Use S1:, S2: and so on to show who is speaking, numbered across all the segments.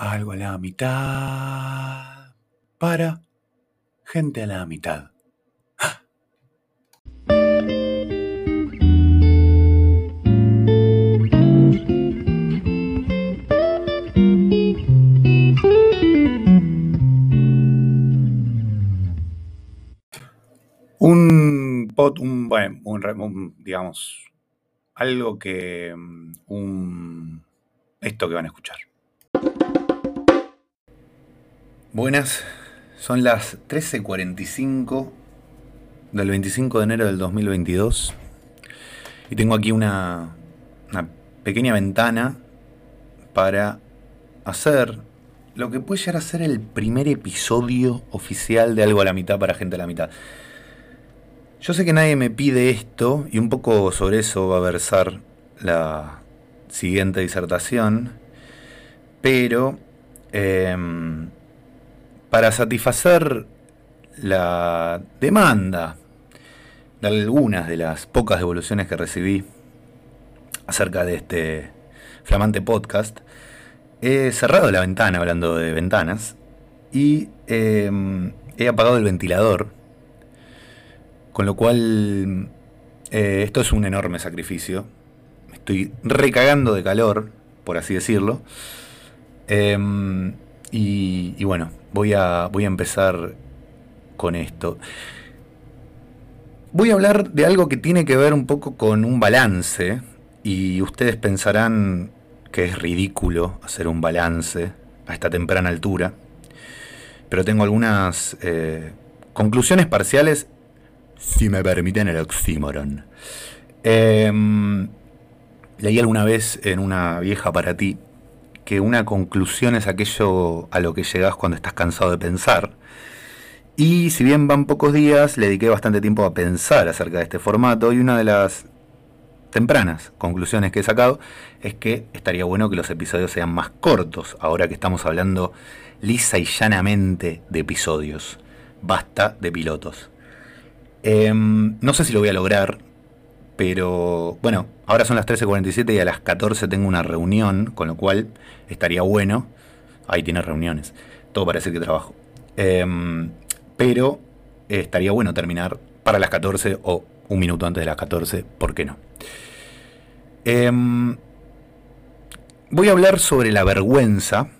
S1: Algo a la mitad. Para gente a la mitad. Un pot, un, bueno, un, un, digamos, algo que, mm, un, esto que van a escuchar. Buenas, son las 13.45 del 25 de enero del 2022 y tengo aquí una, una pequeña ventana para hacer lo que puede llegar a ser el primer episodio oficial de Algo a la mitad para gente a la mitad. Yo sé que nadie me pide esto y un poco sobre eso va a versar la siguiente disertación, pero em, para satisfacer la demanda de algunas de las pocas devoluciones que recibí acerca de este flamante podcast, he cerrado la ventana hablando de ventanas y em, he apagado el ventilador con lo cual, eh, esto es un enorme sacrificio. Estoy recagando de calor, por así decirlo. Em, y, bueno, voy a, voy a empezar con esto. Voy a hablar de algo que tiene que ver un poco con un balance. Y ustedes pensarán que es ridículo hacer un balance a esta temprana altura. Pero tengo algunas eh, conclusiones parciales si me permiten el oxímoron. Em, leí alguna vez en una vieja para ti que una conclusión es aquello a lo que llegas cuando estás cansado de pensar. Y si bien van pocos días, le dediqué bastante tiempo a pensar acerca de este formato y una de las tempranas conclusiones que he sacado es que estaría bueno que los episodios sean más cortos, ahora que estamos hablando lisa y llanamente de episodios. Basta de pilotos. Em, no sé si lo voy a lograr, pero bueno, ahora son las 13.47 y a las 14 tengo una reunión, con lo cual estaría bueno. Ahí tiene reuniones, todo parece que trabajo. Em, pero estaría bueno terminar para las 14 o un minuto antes de las 14, ¿por qué no? Em, voy a hablar sobre la vergüenza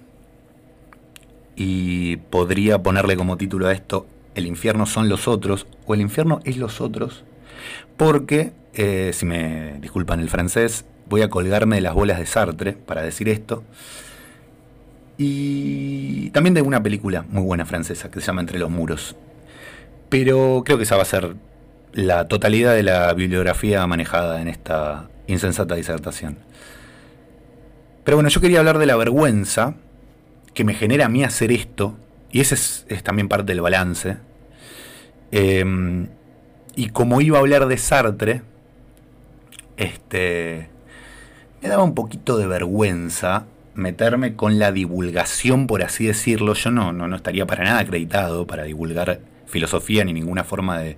S1: y podría ponerle como título a esto el infierno son los otros o el infierno es los otros, porque, eh, si me disculpan el francés, voy a colgarme de las bolas de Sartre para decir esto. Y también de una película muy buena francesa que se llama Entre los muros. Pero creo que esa va a ser la totalidad de la bibliografía manejada en esta insensata disertación. Pero bueno, yo quería hablar de la vergüenza que me genera a mí hacer esto, y ese es también parte del balance, Em, y como iba a hablar de Sartre, este, me daba un poquito de vergüenza meterme con la divulgación, por así decirlo. Yo no, no, estaría para nada acreditado para divulgar filosofía ni ninguna forma de,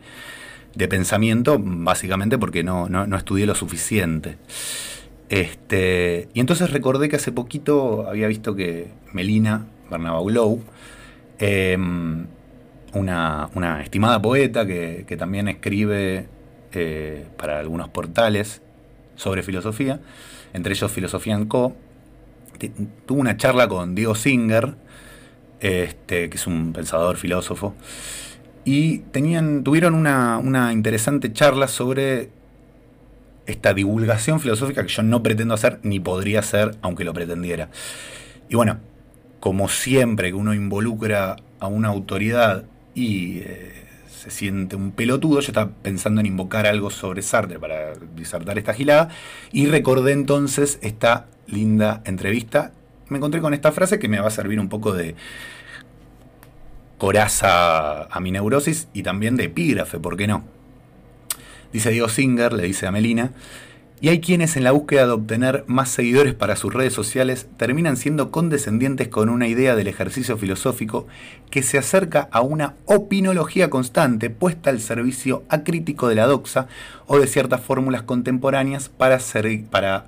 S1: pensamiento, básicamente porque no, no, estudié lo suficiente. Este, y entonces recordé que hace poquito había visto que Melina Bernabau eh, una, estimada poeta que, también escribe eh, para algunos portales sobre filosofía, entre ellos Filosofía en Co. Tuvo una charla con Diego Singer, este, que es un pensador filósofo, y tenían, tuvieron una, una interesante charla sobre esta divulgación filosófica que yo no pretendo hacer ni podría hacer aunque lo pretendiera. Y bueno, como siempre que uno involucra a una autoridad y eh, se siente un pelotudo. Yo estaba pensando en invocar algo sobre Sartre para disertar esta gilada y recordé entonces esta linda entrevista. Me encontré con esta frase que me va a servir un poco de coraza a mi neurosis y también de epígrafe, ¿por qué no? Dice Diego Singer, le dice a Melina, y hay quienes en la búsqueda de obtener más seguidores para sus redes sociales terminan siendo condescendientes con una idea del ejercicio filosófico que se acerca a una opinología constante puesta al servicio acrítico de la doxa o de ciertas fórmulas contemporáneas para, para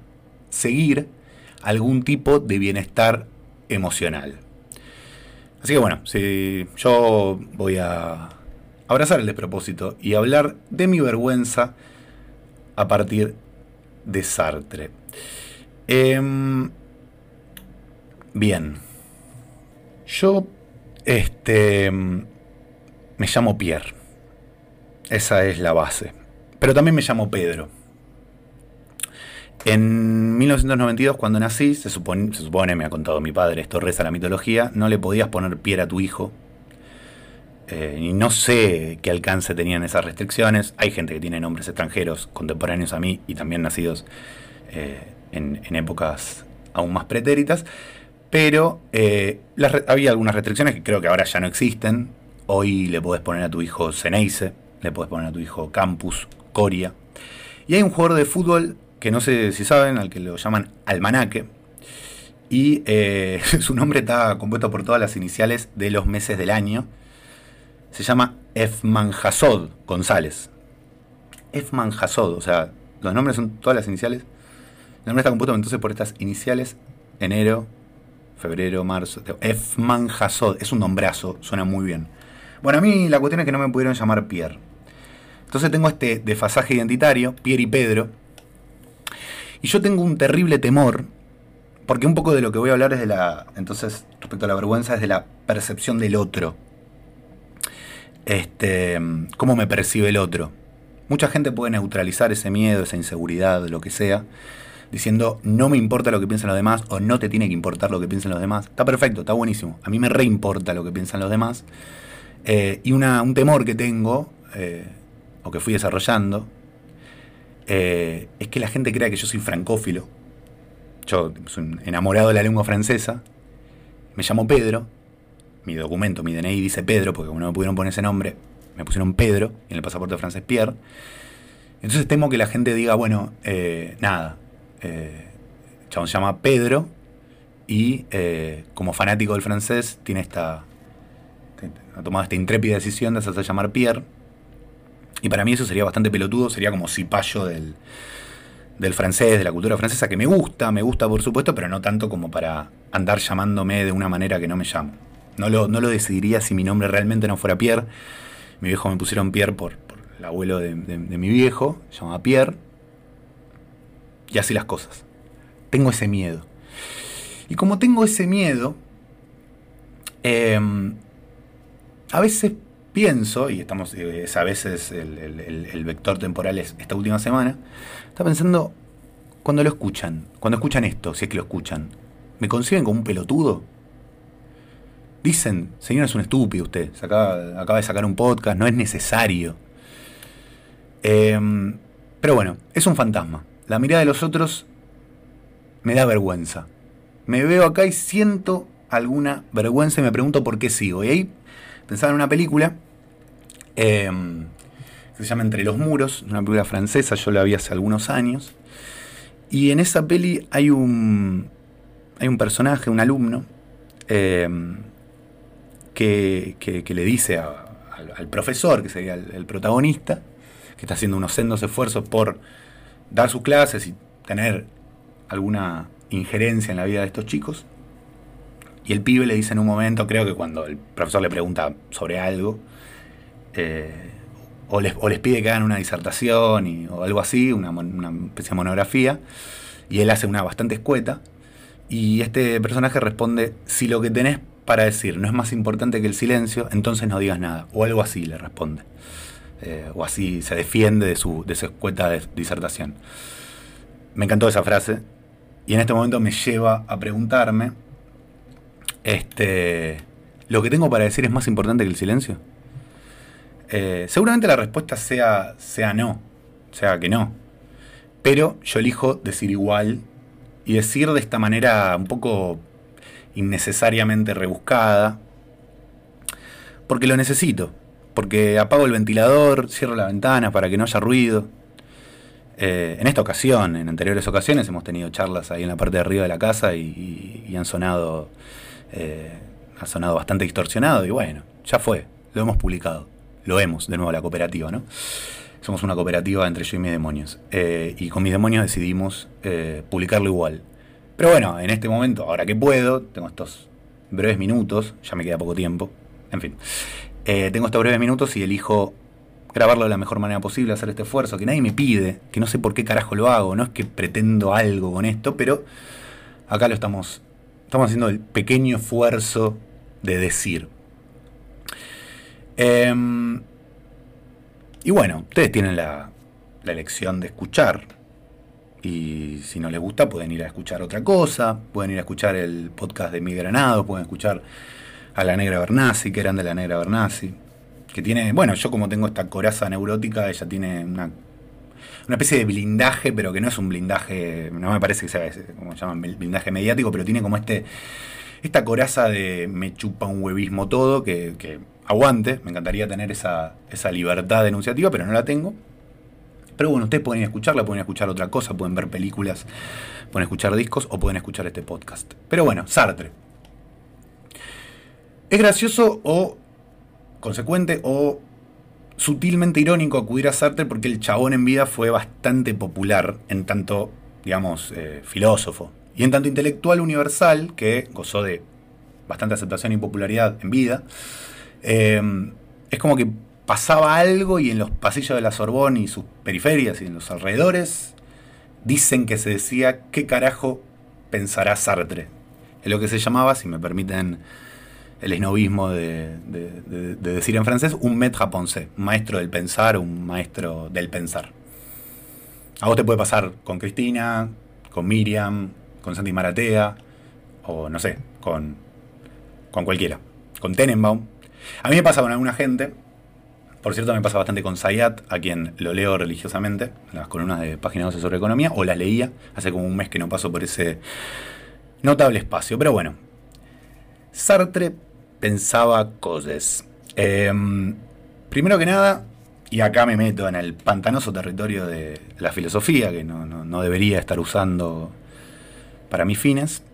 S1: seguir algún tipo de bienestar emocional. Así que bueno, si yo voy a abrazar el despropósito y hablar de mi vergüenza a partir de Sartre. Em, bien. Yo, este, me llamo Pierre. Esa es la base. Pero también me llamo Pedro. En 1992, cuando nací, se supone, se supone, me ha contado mi padre, esto reza la mitología, no le podías poner Pierre a tu hijo. Eh, y no sé qué alcance tenían esas restricciones. Hay gente que tiene nombres extranjeros contemporáneos a mí y también nacidos eh, en, épocas aún más pretéritas. Pero eh, había algunas restricciones que creo que ahora ya no existen. Hoy le podés poner a tu hijo Ceneice, le podés poner a tu hijo Campus, Coria. Y hay un jugador de fútbol que no sé si saben, al que lo llaman Almanaque. Y su nombre está compuesto por todas las iniciales de los meses del año. Se llama Efman Hasod González. Efman Hasod, o sea, los nombres son todas las iniciales. El nombre está compuesto entonces por estas iniciales: enero, febrero, marzo. Efman Hasod, es un nombrazo, suena muy bien. Bueno, a mí la cuestión es que no me pudieron llamar Pierre. Entonces tengo este desfasaje identitario, Pierre y Pedro y yo tengo un terrible temor, porque un poco de lo que voy a hablar es de la, entonces, respecto a la vergüenza, es de la percepción del otro. Este, cómo me percibe el otro. Mucha gente puede neutralizar ese miedo, esa inseguridad, lo que sea, diciendo no me importa lo que piensan los demás o no te tiene que importar lo que piensan los demás. Está perfecto, está buenísimo. A mí me reimporta lo que piensan los demás. Eh, y una, un temor que tengo, eh, o que fui desarrollando, eh, es que la gente crea que yo soy francófilo. Yo soy enamorado de la lengua francesa. Me llamo Pedro. Mi documento, mi DNI dice Pedro, porque como no me pudieron poner ese nombre, me pusieron Pedro en el pasaporte francés Pierre. Entonces temo que la gente diga, bueno, eh, nada, eh, se llama Pedro y eh, como fanático del francés tiene esta, ha tomado esta intrépida decisión de hacerse llamar Pierre y para mí eso sería bastante pelotudo, sería como cipayo del, del francés, de la cultura francesa, que me gusta, me gusta por supuesto, pero no tanto como para andar llamándome de una manera que no me llamo. No lo, no lo decidiría si mi nombre realmente no fuera Pierre. Mi viejo me pusieron Pierre por, el abuelo de, mi viejo, se Pierre. Y así las cosas. Tengo ese miedo. Y como tengo ese miedo, em, a veces pienso, y estamos, eh, a veces el, vector temporal es esta última semana, está pensando, cuando lo escuchan, cuando escuchan esto, si es que lo escuchan, ¿me conciben como un pelotudo? Dicen, señor, es un estúpido usted, acaba, de sacar un podcast, no es necesario. Em, pero bueno, es un fantasma. La mirada de los otros me da vergüenza. Me veo acá y siento alguna vergüenza y me pregunto por qué sigo. Y ahí pensaba en una película em, que se llama Entre los Muros, una película francesa, yo la vi hace algunos años. Y en esa peli hay un, hay un personaje, un alumno, em, que, le dice al, profesor, que sería el, protagonista, que está haciendo unos sendos esfuerzos por dar sus clases y tener alguna injerencia en la vida de estos chicos, y el pibe le dice en un momento, creo que cuando el profesor le pregunta sobre algo, eh, o, les, pide que hagan una disertación o algo así, una, especie de monografía, y él hace una bastante escueta, y este personaje responde, si lo que tenés para decir no es más importante que el silencio, entonces no digas nada, o algo así le responde. Eh, o así se defiende de su, de su escueta de disertación. Me encantó esa frase, y en este momento me lleva a preguntarme este, ¿Lo que tengo para decir es más importante que el silencio? Eh, seguramente la respuesta sea, sea no, sea que no. Pero yo elijo decir igual y decir de esta manera un poco innecesariamente rebuscada, porque lo necesito, porque apago el ventilador, cierro la ventana para que no haya ruido. Eh, en esta ocasión, en anteriores ocasiones, hemos tenido charlas ahí en la parte de arriba de la casa y han sonado eh, sonado bastante distorsionado y bueno, ya fue, lo hemos publicado. Lo hemos, de nuevo, la cooperativa, ¿no? Somos una cooperativa entre yo y mis demonios. Eh, y con mis demonios decidimos publicarlo igual. Pero bueno, en este momento, ahora que puedo, tengo estos breves minutos, ya me queda poco tiempo, en fin, eh, tengo estos breves minutos y elijo grabarlo de la mejor manera posible, hacer este esfuerzo, que nadie me pide, que no sé por qué carajo lo hago, no es que pretendo algo con esto, pero acá lo estamos, estamos haciendo el pequeño esfuerzo de decir. Em, y bueno, ustedes tienen la, la elección de escuchar. Y si no les gusta, pueden ir a escuchar otra cosa, pueden ir a escuchar el podcast de Mi Granado, pueden escuchar a la Negra Bernasi, que eran de la Negra Bernasi, que tiene, bueno, yo como tengo esta coraza neurótica, ella tiene una, una especie de blindaje, pero que no es un blindaje, no me parece que sea como llaman blindaje mediático, pero tiene como este esta coraza de me chupa un huevismo todo, que, que aguante, me encantaría tener esa, esa libertad denunciativa, pero no la tengo. Pero bueno, ustedes pueden escucharla, pueden escuchar otra cosa, pueden ver películas, pueden escuchar discos o pueden escuchar este podcast. Pero bueno, Sartre. Es gracioso o consecuente o sutilmente irónico acudir a Sartre porque el chabón en vida fue bastante popular en tanto, digamos, eh, filósofo y en tanto intelectual universal que gozó de bastante aceptación y popularidad en vida. Eh, es como que pasaba algo y en los pasillos de la Sorbonne y sus periferias y en los alrededores dicen que se decía qué carajo pensará Sartre. Es lo que se llamaba, si me permiten el esnovismo de, decir en francés, un maître un maestro del pensar, un maestro del pensar. A vos te puede pasar con Cristina, con Miriam, con Santi Maratea, o no sé, con, con cualquiera, con Tenenbaum. A mí me pasa con alguna gente por cierto, me pasa bastante con Sayat, a quien lo leo religiosamente, las columnas de Página 12 sobre economía, o las leía, hace como un mes que no paso por ese notable espacio. Pero bueno, Sartre pensaba cosas. Em, primero que nada, y acá me meto en el pantanoso territorio de la filosofía, que no, debería estar usando para mis fines.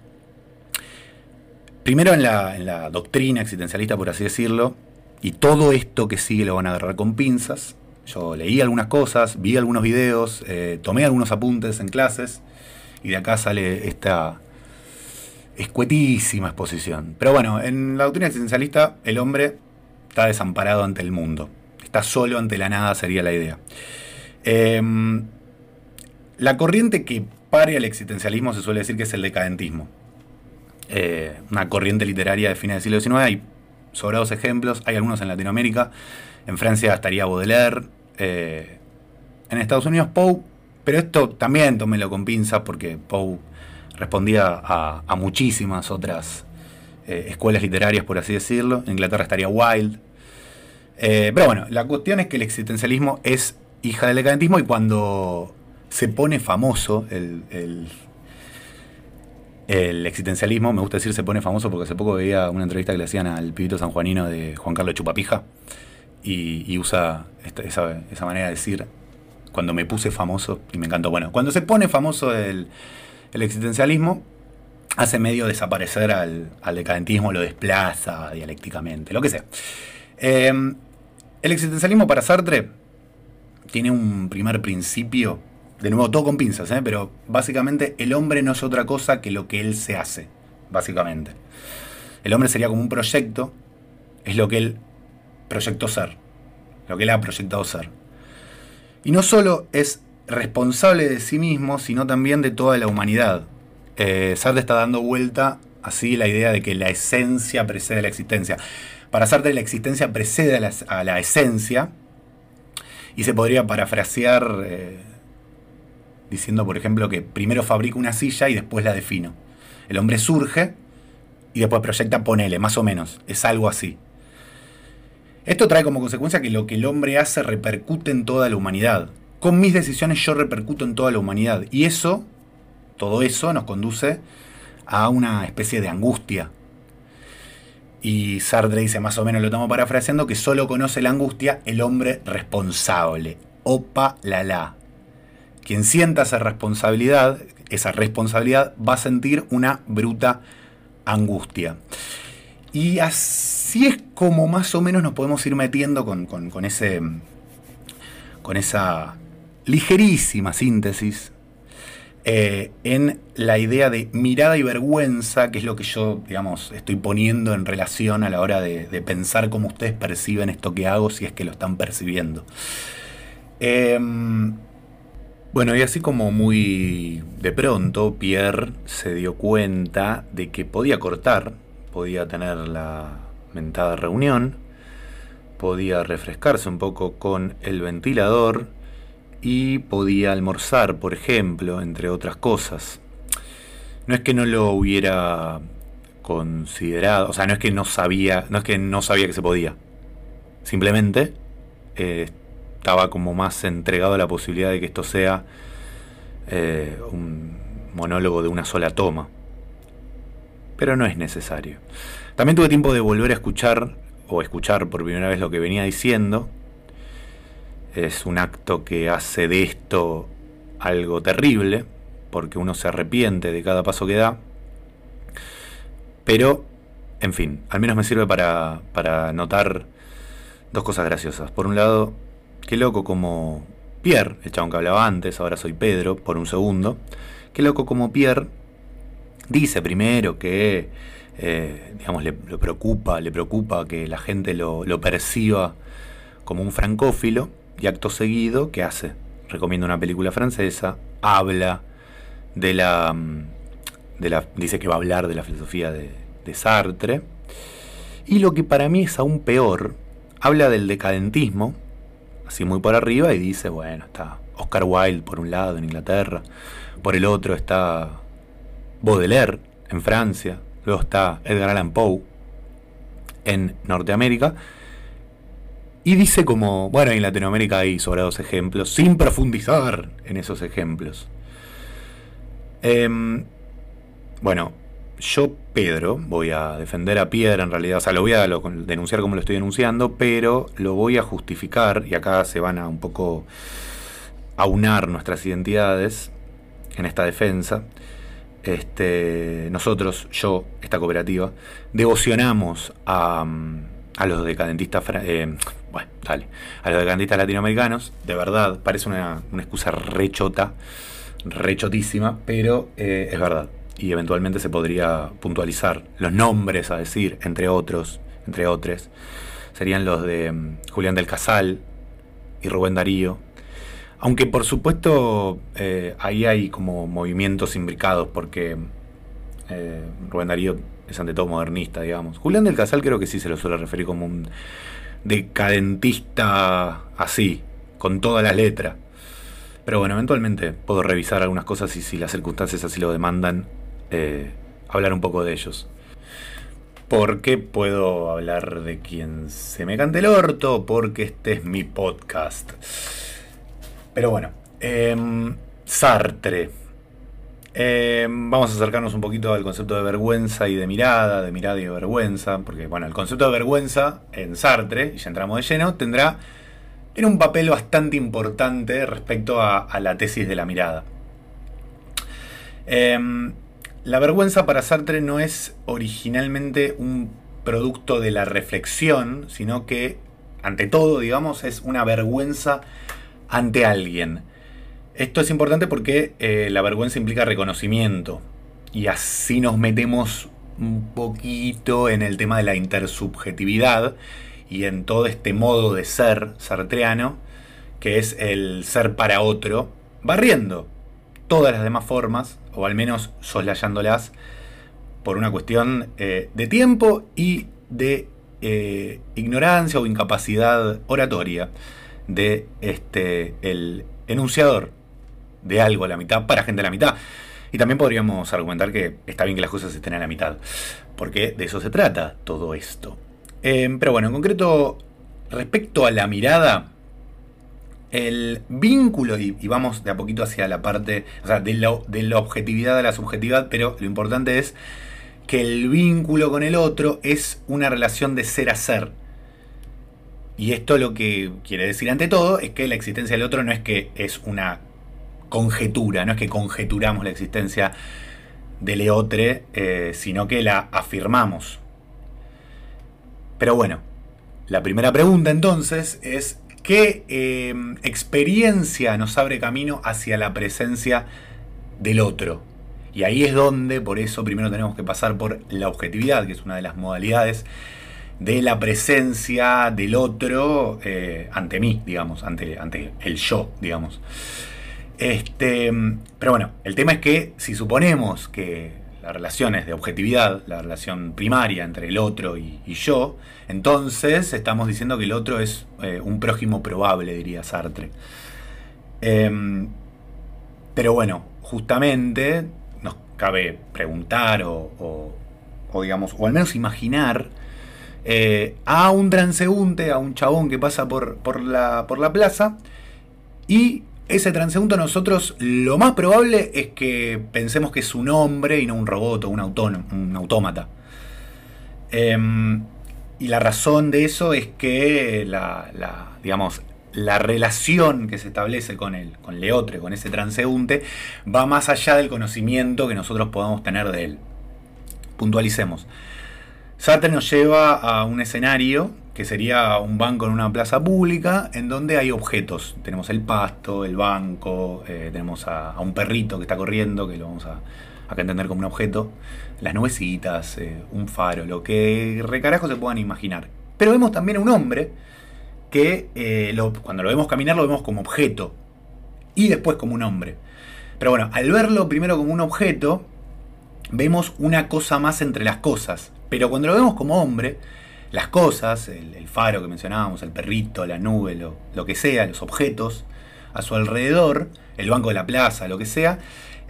S1: Primero en la, en la doctrina existencialista, por así decirlo, y todo esto que sigue lo van a agarrar con pinzas. Yo leí algunas cosas, vi algunos videos, eh, tomé algunos apuntes en clases y de acá sale esta escuetísima exposición. Pero bueno, en la doctrina existencialista el hombre está desamparado ante el mundo. Está solo ante la nada sería la idea. Em, la corriente que pare al existencialismo se suele decir que es el decadentismo. Eh, una corriente literaria de fines del siglo XIX. Hay sobrados ejemplos, hay algunos en Latinoamérica, en Francia estaría Baudelaire, eh, en Estados Unidos Poe, pero esto también tómelo con pinzas porque Poe respondía a, muchísimas otras eh, escuelas literarias, por así decirlo, en Inglaterra estaría Wilde, eh, pero bueno, la cuestión es que el existencialismo es hija del decadentismo y cuando se pone famoso el existencialismo, me gusta decir, se pone famoso porque hace poco veía una entrevista que le hacían al pibito sanjuanino de Juan Carlos Chupapija y, usa esa, manera de decir, cuando me puse famoso, y me encantó. Bueno, cuando se pone famoso el, existencialismo, hace medio desaparecer al, decadentismo, lo desplaza dialécticamente, lo que sea. Eh, el existencialismo para Sartre tiene un primer principio de nuevo todo con pinzas, ¿eh? pero básicamente el hombre no es otra cosa que lo que él se hace, básicamente. El hombre sería como un proyecto, es lo que él proyectó ser, lo que él ha proyectado ser. Y no solo es responsable de sí mismo, sino también de toda la humanidad. Eh, Sartre está dando vuelta así la idea de que la esencia precede a la existencia. Para Sartre la existencia precede a la, esencia y se podría parafrasear... Eh, diciendo, por ejemplo, que primero fabrico una silla y después la defino. El hombre surge y después proyecta, ponele, más o menos. Es algo así. Esto trae como consecuencia que lo que el hombre hace repercute en toda la humanidad. Con mis decisiones yo repercuto en toda la humanidad. Y eso, todo eso nos conduce a una especie de angustia. Y Sartre dice, más o menos lo estamos parafraseando, que solo conoce la angustia el hombre responsable. Opa la la. Quien sienta esa responsabilidad, esa responsabilidad va a sentir una bruta angustia. Y así es como más o menos nos podemos ir metiendo con, ese, con esa ligerísima síntesis eh, en la idea de mirada y vergüenza, que es lo que yo, digamos, estoy poniendo en relación a la hora de, pensar cómo ustedes perciben esto que hago, si es que lo están percibiendo. Em, bueno, y así como muy de pronto, Pierre se dio cuenta de que podía cortar, podía tener la mentada reunión, podía refrescarse un poco con el ventilador, y podía almorzar, por ejemplo, entre otras cosas. No es que no lo hubiera considerado, o sea, no es que no sabía, no es que no sabía que se podía. Simplemente eh, estaba como más entregado a la posibilidad de que esto sea eh, un monólogo de una sola toma. Pero no es necesario. También tuve tiempo de volver a escuchar, o escuchar por primera vez lo que venía diciendo, es un acto que hace de esto algo terrible, porque uno se arrepiente de cada paso que da. Pero, en fin, al menos me sirve para, para notar dos cosas graciosas. Por un lado, qué loco como Pierre, el chabón que hablaba antes, ahora soy Pedro, por un segundo. Qué loco como Pierre dice primero que, eh, digamos, le, preocupa, le preocupa que la gente lo, perciba como un francófilo y acto seguido, ¿qué hace? Recomienda una película francesa, habla de la, mm, de la. dice que va a hablar de la filosofía de Sartre. Y lo que para mí es aún peor, habla del decadentismo, así muy por arriba, y dice: bueno, está Oscar Wilde por un lado en Inglaterra, por el otro está Baudelaire en Francia, luego está Edgar Allan Poe en Norteamérica, y dice como, bueno, en Latinoamérica hay sobrados ejemplos, sin profundizar en esos ejemplos. Em, bueno, yo, Pedro, voy a defender a Piedra en realidad, o sea, lo voy a denunciar como lo estoy denunciando, pero lo voy a justificar, y acá se van a un poco aunar nuestras identidades en esta defensa. Este, nosotros, yo, esta cooperativa, devocionamos a, a los decadentistas, eh, bueno, dale, a los decadentistas latinoamericanos, de verdad, parece una, excusa rechota, rechotísima, pero eh, es verdad. Y eventualmente se podría puntualizar los nombres a decir, entre otros, entre otros, serían los de mm, Julián del Casal y Rubén Darío. Aunque por supuesto eh, ahí hay como movimientos imbricados, porque Rubén Darío es ante todo modernista, digamos. Julián del Casal creo que sí se lo suele referir como un decadentista así, con toda la letra. Pero bueno, eventualmente puedo revisar algunas cosas y si las circunstancias así lo demandan, eh, hablar un poco de ellos. Porque puedo hablar de quien se me cante el orto, porque este es mi podcast. Pero bueno, em, Sartre. Eh, vamos a acercarnos un poquito al concepto de vergüenza y de mirada, de mirada y de vergüenza, porque bueno, el concepto de vergüenza en Sartre, y ya entramos de lleno, tendrá en un papel bastante importante respecto a, la tesis de la mirada. Em, la vergüenza para Sartre no es originalmente un producto de la reflexión, sino que, ante todo, digamos, es una vergüenza ante alguien. Esto es importante porque eh, la vergüenza implica reconocimiento y así nos metemos un poquito en el tema de la intersubjetividad y en todo este modo de ser sartreano, que es el ser para otro, barriendo todas las demás formas, o al menos soslayándolas, por una cuestión eh, de tiempo y de eh, ignorancia o incapacidad oratoria de este, el enunciador de algo a la mitad para gente a la mitad. Y también podríamos argumentar que está bien que las cosas estén a la mitad, porque de eso se trata todo esto. Em, pero bueno, en concreto, respecto a la mirada, el vínculo, y, vamos de a poquito hacia la parte, o sea, de, de la objetividad a la subjetividad, pero lo importante es que el vínculo con el otro es una relación de ser a ser. Y esto lo que quiere decir ante todo es que la existencia del otro no es que es una conjetura, no es que conjeturamos la existencia de Leotre, eh, sino que la afirmamos. Pero bueno, la primera pregunta entonces es, ¿qué eh, experiencia nos abre camino hacia la presencia del otro. Y ahí es donde, por eso, primero tenemos que pasar por la objetividad, que es una de las modalidades de la presencia del otro eh, ante mí, digamos, ante, ante el yo, digamos. Este, pero bueno, el tema es que si suponemos que la relación es de objetividad, la relación primaria entre el otro y, yo, entonces estamos diciendo que el otro es eh, un prójimo probable, diría Sartre. Em, pero bueno, justamente nos cabe preguntar o, digamos, o al menos imaginar eh, a un transeúnte, a un chabón que pasa por, por, la, por la plaza y ese transeúnte nosotros lo más probable es que pensemos que es un hombre y no un robot o un, un autómata. Em, y la razón de eso es que la, digamos, la relación que se establece con el, con Leotre, con ese transeúnte, va más allá del conocimiento que nosotros podamos tener de él. Puntualicemos. Sartre nos lleva a un escenario que sería un banco en una plaza pública en donde hay objetos. Tenemos el pasto, el banco, eh, tenemos a, un perrito que está corriendo, que lo vamos a, entender como un objeto, las nubecitas, eh, un faro, lo que recarajo se puedan imaginar. Pero vemos también a un hombre que eh, cuando lo vemos caminar lo vemos como objeto y después como un hombre. Pero bueno, al verlo primero como un objeto, vemos una cosa más entre las cosas. Pero cuando lo vemos como hombre, las cosas, el, faro que mencionábamos, el perrito, la nube, lo, que sea, los objetos a su alrededor, el banco de la plaza, lo que sea,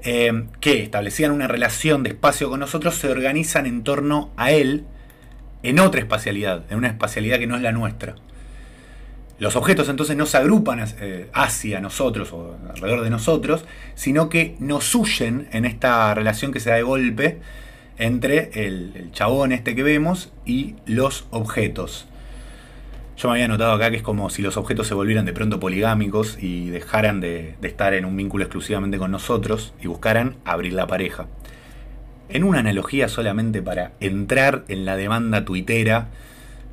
S1: eh, que establecían una relación de espacio con nosotros, se organizan en torno a él en otra espacialidad, en una espacialidad que no es la nuestra. Los objetos entonces no se agrupan eh, hacia nosotros o alrededor de nosotros, sino que nos huyen en esta relación que se da de golpe entre el, chabón este que vemos y los objetos. Yo me había notado acá que es como si los objetos se volvieran de pronto poligámicos y dejaran de, estar en un vínculo exclusivamente con nosotros y buscaran abrir la pareja. En una analogía solamente para entrar en la demanda tuitera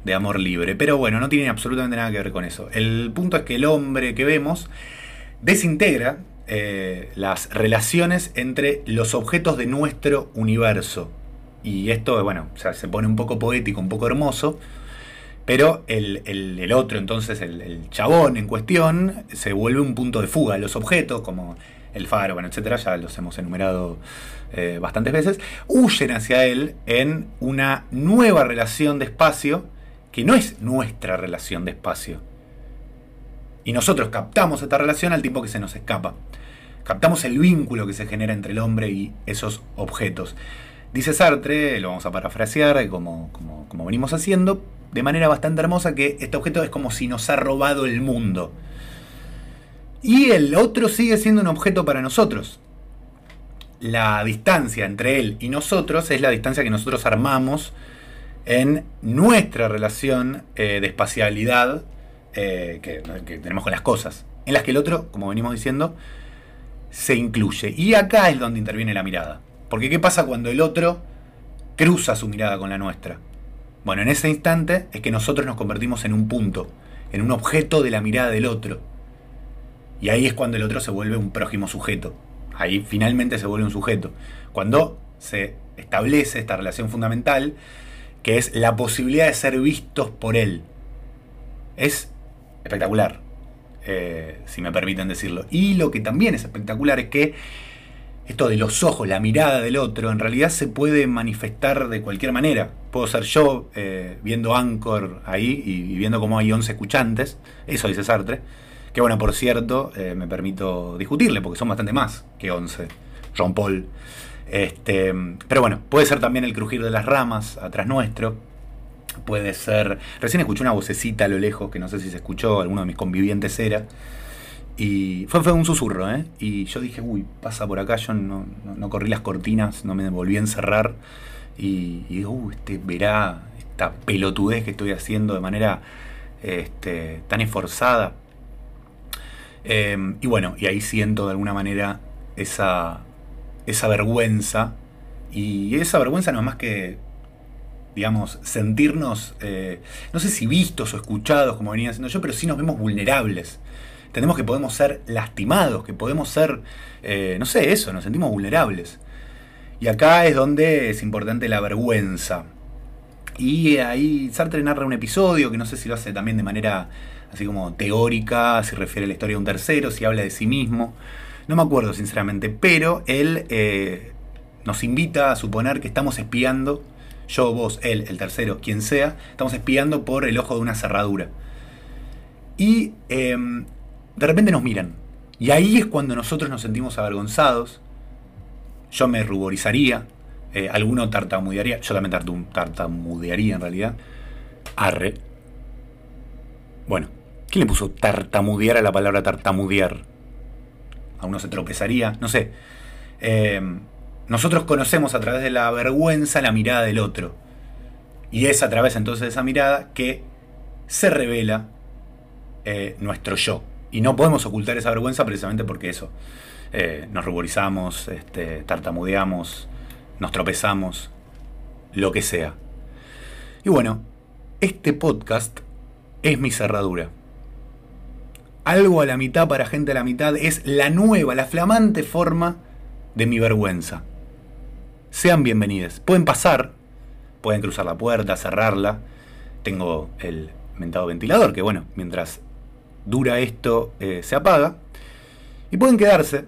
S1: de amor libre. Pero bueno, no tiene absolutamente nada que ver con eso. El punto es que el hombre que vemos desintegra eh, las relaciones entre los objetos de nuestro universo. Y esto, bueno, se pone un poco poético, un poco hermoso, pero el, otro, entonces, el, chabón en cuestión, se vuelve un punto de fuga. Los objetos, como el faro, bueno, etcétera, ya los hemos enumerado eh, bastantes veces, huyen hacia él en una nueva relación de espacio que no es nuestra relación de espacio. Y nosotros captamos esta relación al tiempo que se nos escapa. Captamos el vínculo que se genera entre el hombre y esos objetos. Dice Sartre, lo vamos a parafrasear como, como, venimos haciendo, de manera bastante hermosa, que este objeto es como si nos ha robado el mundo. Y el otro sigue siendo un objeto para nosotros. La distancia entre él y nosotros es la distancia que nosotros armamos en nuestra relación eh, de espacialidad eh, que, que tenemos con las cosas. En las que el otro, como venimos diciendo, se incluye. Y acá es donde interviene la mirada. Porque ¿qué pasa cuando el otro cruza su mirada con la nuestra? Bueno, en ese instante es que nosotros nos convertimos en un punto, en un objeto de la mirada del otro. Y ahí es cuando el otro se vuelve un prójimo sujeto. Ahí finalmente se vuelve un sujeto. Cuando se establece esta relación fundamental, que es la posibilidad de ser vistos por él. Es espectacular. Eh, si me permiten decirlo. Y lo que también es espectacular es que esto de los ojos, la mirada del otro, en realidad se puede manifestar de cualquier manera. Puedo ser yo eh, viendo Anchor ahí y, viendo cómo hay 11 escuchantes, eso dice Sartre, que bueno, por cierto, eh, me permito discutirle, porque son bastante más que 11, Jean Paul. Este, pero bueno, puede ser también el crujir de las ramas atrás nuestro, puede ser. Recién escuché una vocecita a lo lejos, que no sé si se escuchó, alguno de mis convivientes era. Y fue, fue un susurro, ¿eh? Y yo dije, uy, pasa por acá, yo no, corrí las cortinas, no me volví a encerrar. Y, digo, uy, este verá esta pelotudez que estoy haciendo de manera este, tan esforzada. Em, y bueno, y ahí siento de alguna manera esa, esa vergüenza. Y esa vergüenza no más que digamos, sentirnos, eh, no sé si vistos o escuchados como venía haciendo yo, pero sí nos vemos vulnerables. Entendemos que podemos ser lastimados, que podemos ser, eh, no sé, eso, nos sentimos vulnerables. Y acá es donde es importante la vergüenza. Y ahí Sartre narra un episodio que no sé si lo hace también de manera así como teórica, si refiere a la historia de un tercero, si habla de sí mismo. No me acuerdo sinceramente, pero él eh, nos invita a suponer que estamos espiando, yo, vos, él, el tercero, quien sea, estamos espiando por el ojo de una cerradura. Y em, de repente nos miran. Y ahí es cuando nosotros nos sentimos avergonzados. Yo me ruborizaría, eh, alguno tartamudearía, yo también tartamudearía en realidad. Arre. Bueno, ¿quién le puso tartamudear a la palabra tartamudear? A uno se tropezaría, no sé. Em, nosotros conocemos a través de la vergüenza la mirada del otro. Y es a través entonces de esa mirada que se revela eh, nuestro yo. Y no podemos ocultar esa vergüenza precisamente porque eso. Eh, nos ruborizamos, este, tartamudeamos, nos tropezamos, lo que sea. Y bueno, este podcast es mi cerradura. Algo a la mitad para gente a la mitad es la nueva, la flamante forma de mi vergüenza sean bienvenidos. Pueden pasar, pueden cruzar la puerta, cerrarla. Tengo el mentado ventilador, que bueno, mientras dura esto eh, se apaga. Y pueden quedarse.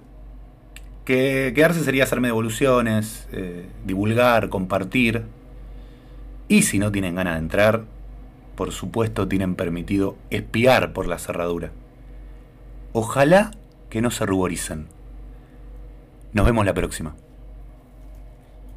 S1: Que quedarse sería hacerme devoluciones, eh, divulgar, compartir. Y si no tienen ganas de entrar, por supuesto tienen permitido espiar por la cerradura. Ojalá que no se ruboricen. Nos vemos la próxima.